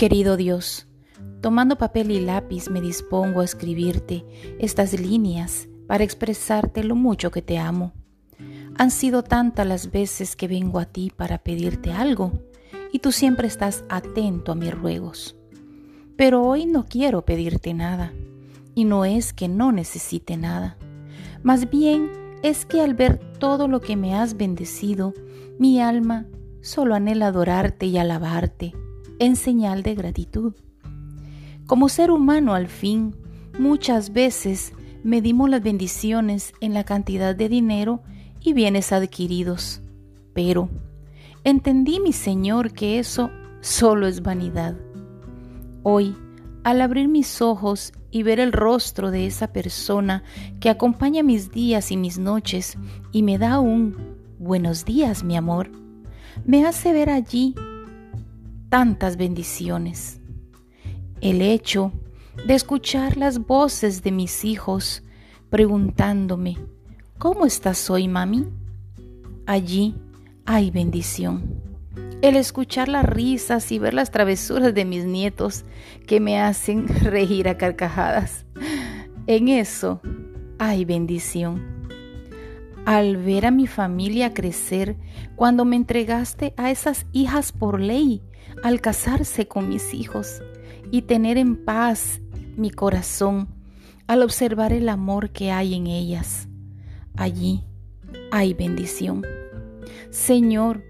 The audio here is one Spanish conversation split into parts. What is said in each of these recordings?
Querido Dios, tomando papel y lápiz me dispongo a escribirte estas líneas para expresarte lo mucho que te amo. Han sido tantas las veces que vengo a ti para pedirte algo y tú siempre estás atento a mis ruegos. Pero hoy no quiero pedirte nada y no es que no necesite nada. Más bien es que al ver todo lo que me has bendecido, mi alma solo anhela adorarte y alabarte en señal de gratitud. Como ser humano al fin, muchas veces medimos las bendiciones en la cantidad de dinero y bienes adquiridos, pero entendí, mi Señor, que eso solo es vanidad. Hoy, al abrir mis ojos y ver el rostro de esa persona que acompaña mis días y mis noches y me da un buenos días, mi amor, me hace ver allí tantas bendiciones. El hecho de escuchar las voces de mis hijos preguntándome, ¿cómo estás hoy, mami? Allí hay bendición. El escuchar las risas y ver las travesuras de mis nietos que me hacen reír a carcajadas. En eso hay bendición al ver a mi familia crecer cuando me entregaste a esas hijas por ley, al casarse con mis hijos y tener en paz mi corazón al observar el amor que hay en ellas. Allí hay bendición. Señor,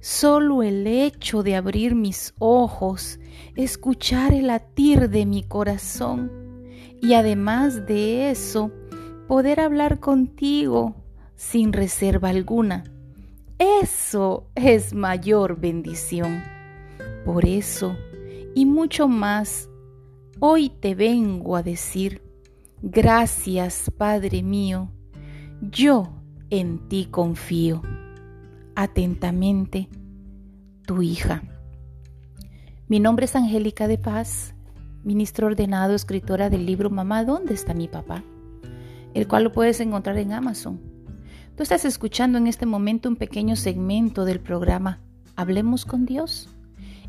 solo el hecho de abrir mis ojos, escuchar el latir de mi corazón y además de eso, poder hablar contigo sin reserva alguna. Eso es mayor bendición. Por eso, y mucho más, hoy te vengo a decir, gracias Padre mío, yo en ti confío. Atentamente, tu hija. Mi nombre es Angélica de Paz, ministro ordenado, escritora del libro Mamá, ¿dónde está mi papá? el cual lo puedes encontrar en Amazon. Tú estás escuchando en este momento un pequeño segmento del programa Hablemos con Dios,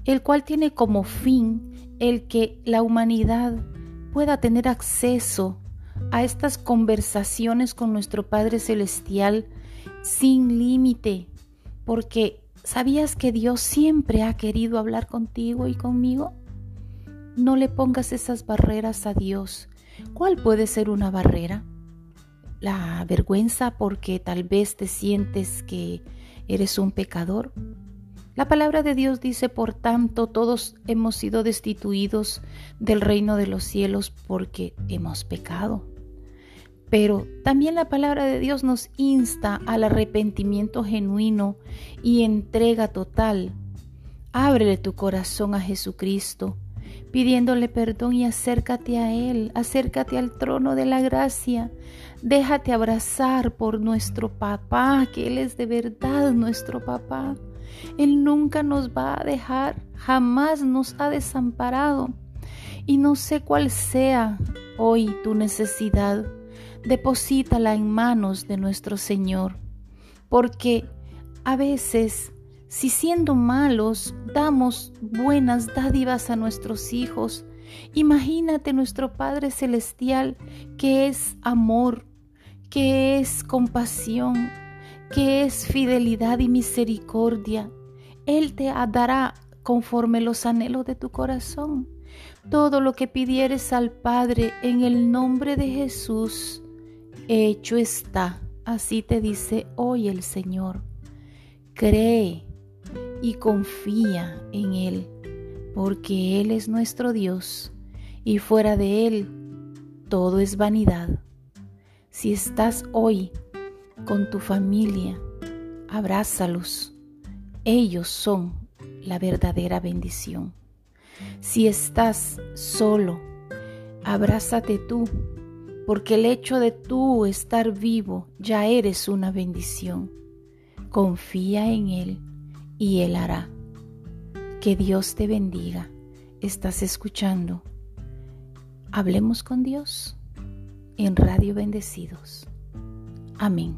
el cual tiene como fin el que la humanidad pueda tener acceso a estas conversaciones con nuestro Padre Celestial sin límite, porque ¿sabías que Dios siempre ha querido hablar contigo y conmigo? No le pongas esas barreras a Dios. ¿Cuál puede ser una barrera? La vergüenza porque tal vez te sientes que eres un pecador. La palabra de Dios dice, por tanto, todos hemos sido destituidos del reino de los cielos porque hemos pecado. Pero también la palabra de Dios nos insta al arrepentimiento genuino y entrega total. Ábrele tu corazón a Jesucristo, pidiéndole perdón y acércate a Él, acércate al trono de la gracia, Déjate abrazar por nuestro papá, que Él es de verdad nuestro papá. Él nunca nos va a dejar, jamás nos ha desamparado. Y no sé cuál sea hoy tu necesidad, deposítala en manos de nuestro Señor, porque a veces, si siendo malos damos buenas dádivas a nuestros hijos, imagínate nuestro Padre Celestial que es amor, que es compasión, que es fidelidad y misericordia. Él te dará conforme los anhelos de tu corazón. Todo lo que pidieres al Padre en el nombre de Jesús, hecho está. Así te dice hoy el Señor. Cree y confía en Él, porque Él es nuestro Dios y fuera de Él todo es vanidad. Si estás hoy con tu familia, abrázalos. Ellos son la verdadera bendición. Si estás solo, abrázate tú, porque el hecho de tú estar vivo ya eres una bendición. Confía en Él y Él hará. Que Dios te bendiga. ¿Estás escuchando? Hablemos con Dios en Radio Bendecidos. Amén.